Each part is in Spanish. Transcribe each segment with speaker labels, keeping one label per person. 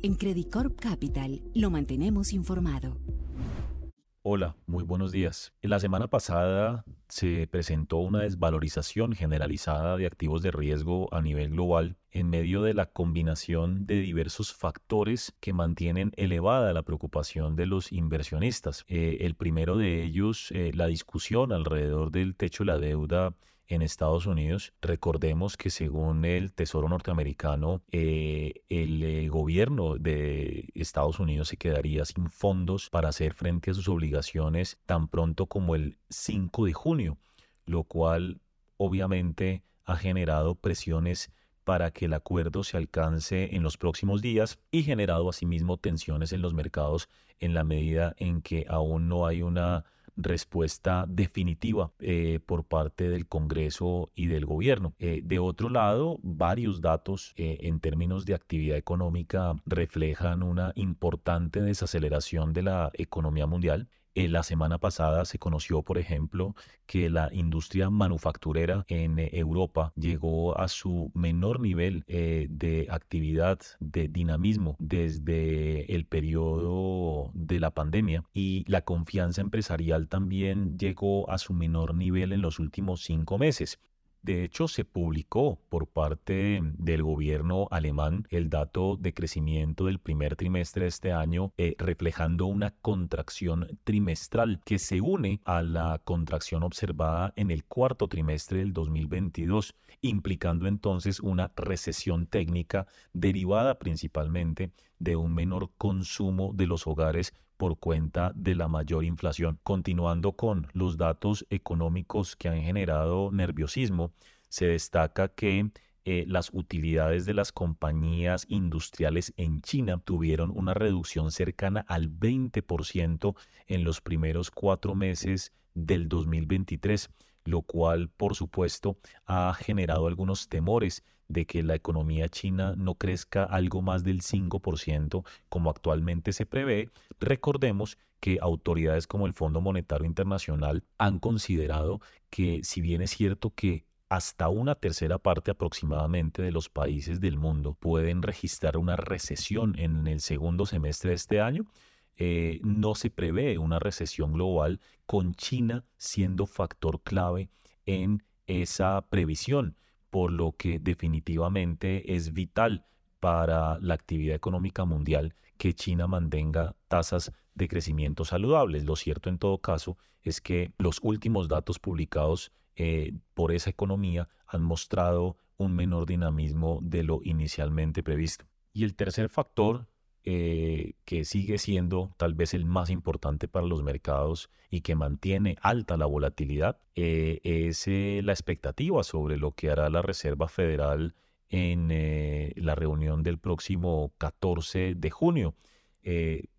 Speaker 1: En Credit Corp Capital lo mantenemos informado.
Speaker 2: Hola, muy buenos días. La semana pasada se presentó una desvalorización generalizada de activos de riesgo a nivel global en medio de la combinación de diversos factores que mantienen elevada la preocupación de los inversionistas. Eh, el primero de ellos, eh, la discusión alrededor del techo de la deuda en Estados Unidos. Recordemos que según el Tesoro norteamericano, eh, el eh, gobierno de Estados Unidos se quedaría sin fondos para hacer frente a sus obligaciones tan pronto como el 5 de junio, lo cual obviamente ha generado presiones para que el acuerdo se alcance en los próximos días y generado asimismo tensiones en los mercados en la medida en que aún no hay una respuesta definitiva eh, por parte del Congreso y del gobierno. Eh, de otro lado, varios datos eh, en términos de actividad económica reflejan una importante desaceleración de la economía mundial eh, la semana pasada se conoció, por ejemplo, que la industria manufacturera en eh, Europa llegó a su menor nivel eh, de actividad, de dinamismo desde el periodo de la pandemia y la confianza empresarial también llegó a su menor nivel en los últimos cinco meses. De hecho, se publicó por parte del gobierno alemán el dato de crecimiento del primer trimestre de este año, eh, reflejando una contracción trimestral que se une a la contracción observada en el cuarto trimestre del 2022, implicando entonces una recesión técnica derivada principalmente de un menor consumo de los hogares por cuenta de la mayor inflación. Continuando con los datos económicos que han generado nerviosismo, se destaca que eh, las utilidades de las compañías industriales en China tuvieron una reducción cercana al 20% en los primeros cuatro meses del 2023 lo cual por supuesto ha generado algunos temores de que la economía china no crezca algo más del 5% como actualmente se prevé. Recordemos que autoridades como el Fondo Monetario Internacional han considerado que si bien es cierto que hasta una tercera parte aproximadamente de los países del mundo pueden registrar una recesión en el segundo semestre de este año, eh, no se prevé una recesión global con China siendo factor clave en esa previsión, por lo que definitivamente es vital para la actividad económica mundial que China mantenga tasas de crecimiento saludables. Lo cierto en todo caso es que los últimos datos publicados eh, por esa economía han mostrado un menor dinamismo de lo inicialmente previsto. Y el tercer factor eh, que sigue siendo tal vez el más importante para los mercados y que mantiene alta la volatilidad, eh, es eh, la expectativa sobre lo que hará la Reserva Federal en la reunión del próximo 14 de junio.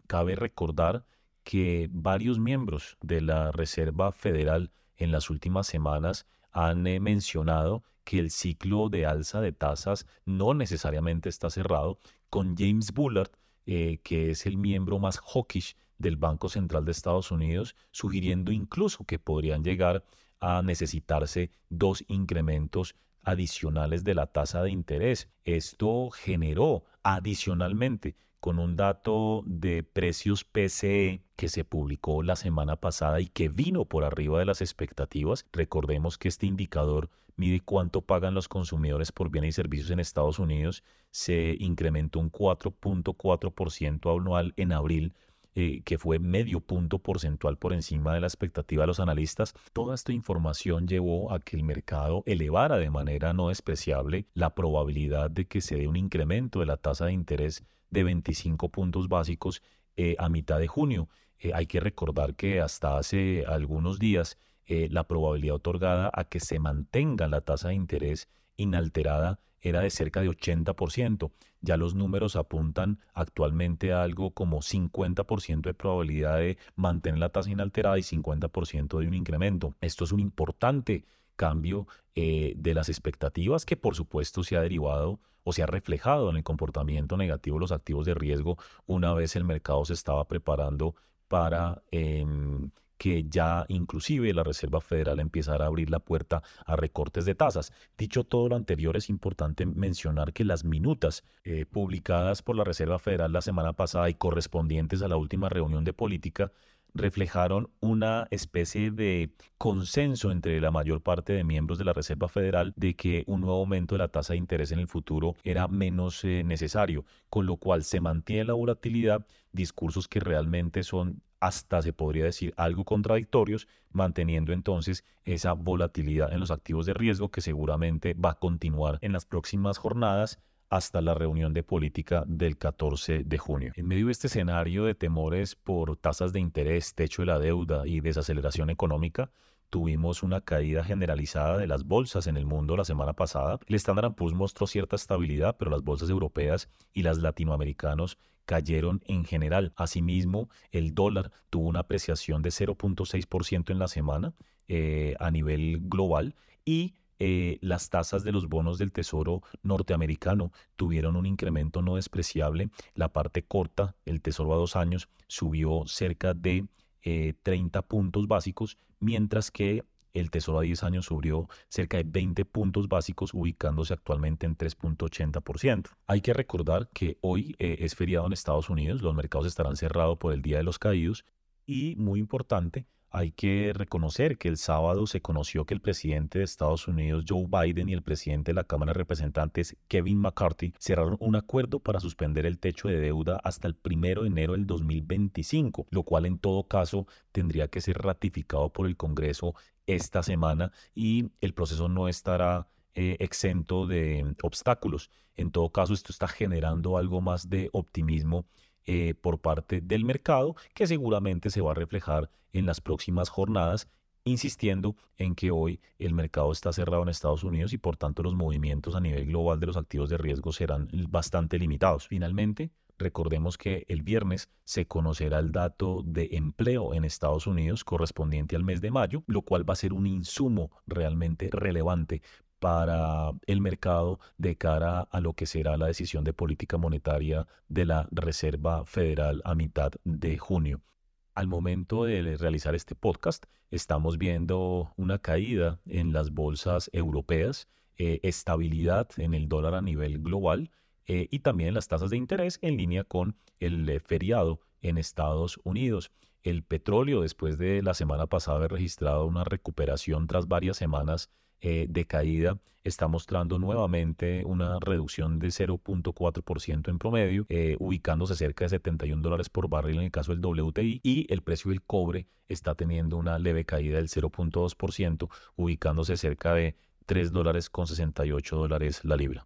Speaker 2: cabe recordar que varios miembros de la Reserva Federal en las últimas semanas han mencionado que el ciclo de alza de tasas no necesariamente está cerrado, con James Bullard eh, que es el miembro más hawkish del Banco Central de Estados Unidos, sugiriendo incluso que podrían llegar a necesitarse dos incrementos adicionales de la tasa de interés. Esto generó adicionalmente con un dato de precios PCE que se publicó la semana pasada y que vino por arriba de las expectativas. Recordemos que este indicador mide cuánto pagan los consumidores por bienes y servicios en Estados Unidos, se incrementó un 4.4% anual en abril, eh, que fue medio punto porcentual por encima de la expectativa de los analistas. Toda esta información llevó a que el mercado elevara de manera no despreciable la probabilidad de que se dé un incremento de la tasa de interés de 25 puntos básicos eh, a mitad de junio. Eh, hay que recordar que hasta hace algunos días eh, la probabilidad otorgada a que se mantenga la tasa de interés inalterada era de cerca de 80%. Ya los números apuntan actualmente a algo como 50% de probabilidad de mantener la tasa inalterada y 50% de un incremento. Esto es un importante cambio de las expectativas que por supuesto se ha derivado o se ha reflejado en el comportamiento negativo de los activos de riesgo una vez el mercado se estaba preparando para em, que ya inclusive la Reserva Federal empezará a abrir la puerta a recortes de tasas. Dicho todo lo anterior, es importante mencionar que las minutas eh, publicadas por la Reserva Federal la semana pasada y correspondientes a la última reunión de política reflejaron una especie de consenso entre la mayor parte de miembros de la Reserva Federal de que un nuevo aumento de la tasa de interés en el futuro era menos eh, necesario, con lo cual se mantiene la volatilidad, discursos que realmente son hasta se podría decir algo contradictorios, manteniendo entonces esa volatilidad en los activos de riesgo que seguramente va a continuar en las próximas jornadas hasta la reunión de política del 14 de junio. En medio de este escenario de temores por tasas de interés, techo de la deuda y desaceleración económica, tuvimos una caída generalizada de las bolsas en el mundo la semana pasada. El Standard Poor's mostró cierta estabilidad, pero las bolsas europeas y las latinoamericanos cayeron en general. Asimismo, el dólar tuvo una apreciación de 0.6% en la semana eh, a nivel global y eh, las tasas de los bonos del Tesoro norteamericano tuvieron un incremento no despreciable. La parte corta, el Tesoro a dos años, subió cerca de 30 eh, puntos básicos, mientras que el Tesoro a 10 años subió cerca de 20 puntos básicos, ubicándose actualmente en 3.80%. Hay que recordar que hoy eh, es feriado en Estados Unidos, los mercados estarán cerrados por el Día de los Caídos y, muy importante, hay que reconocer que el sábado se conoció que el presidente de Estados Unidos, Joe Biden, y el presidente de la Cámara de Representantes, Kevin McCarthy, cerraron un acuerdo para suspender el techo de deuda hasta el primero de enero del 2025, lo cual en todo caso tendría que ser ratificado por el Congreso esta semana y el proceso no estará eh, exento de obstáculos. En todo caso, esto está generando algo más de optimismo eh, por parte del mercado que seguramente se va a reflejar en las próximas jornadas insistiendo en que hoy el mercado está cerrado en Estados Unidos y por tanto los movimientos a nivel global de los activos de riesgo serán bastante limitados. Finalmente, recordemos que el viernes se conocerá el dato de empleo en Estados Unidos correspondiente al mes de mayo, lo cual va a ser un insumo realmente relevante para el mercado de cara a lo que será la decisión de política monetaria de la Reserva Federal a mitad de junio. Al momento de realizar este podcast, estamos viendo una caída en las bolsas europeas, eh, estabilidad en el dólar a nivel global eh, y también las tasas de interés en línea con el eh, feriado en Estados Unidos. El petróleo, después de la semana pasada haber registrado una recuperación tras varias semanas eh, de caída está mostrando nuevamente una reducción de 0.4% en promedio, eh, ubicándose cerca de 71 dólares por barril en el caso del WTI y el precio del cobre está teniendo una leve caída del 0.2%, ubicándose cerca de 3 dólares con 68 dólares la libra.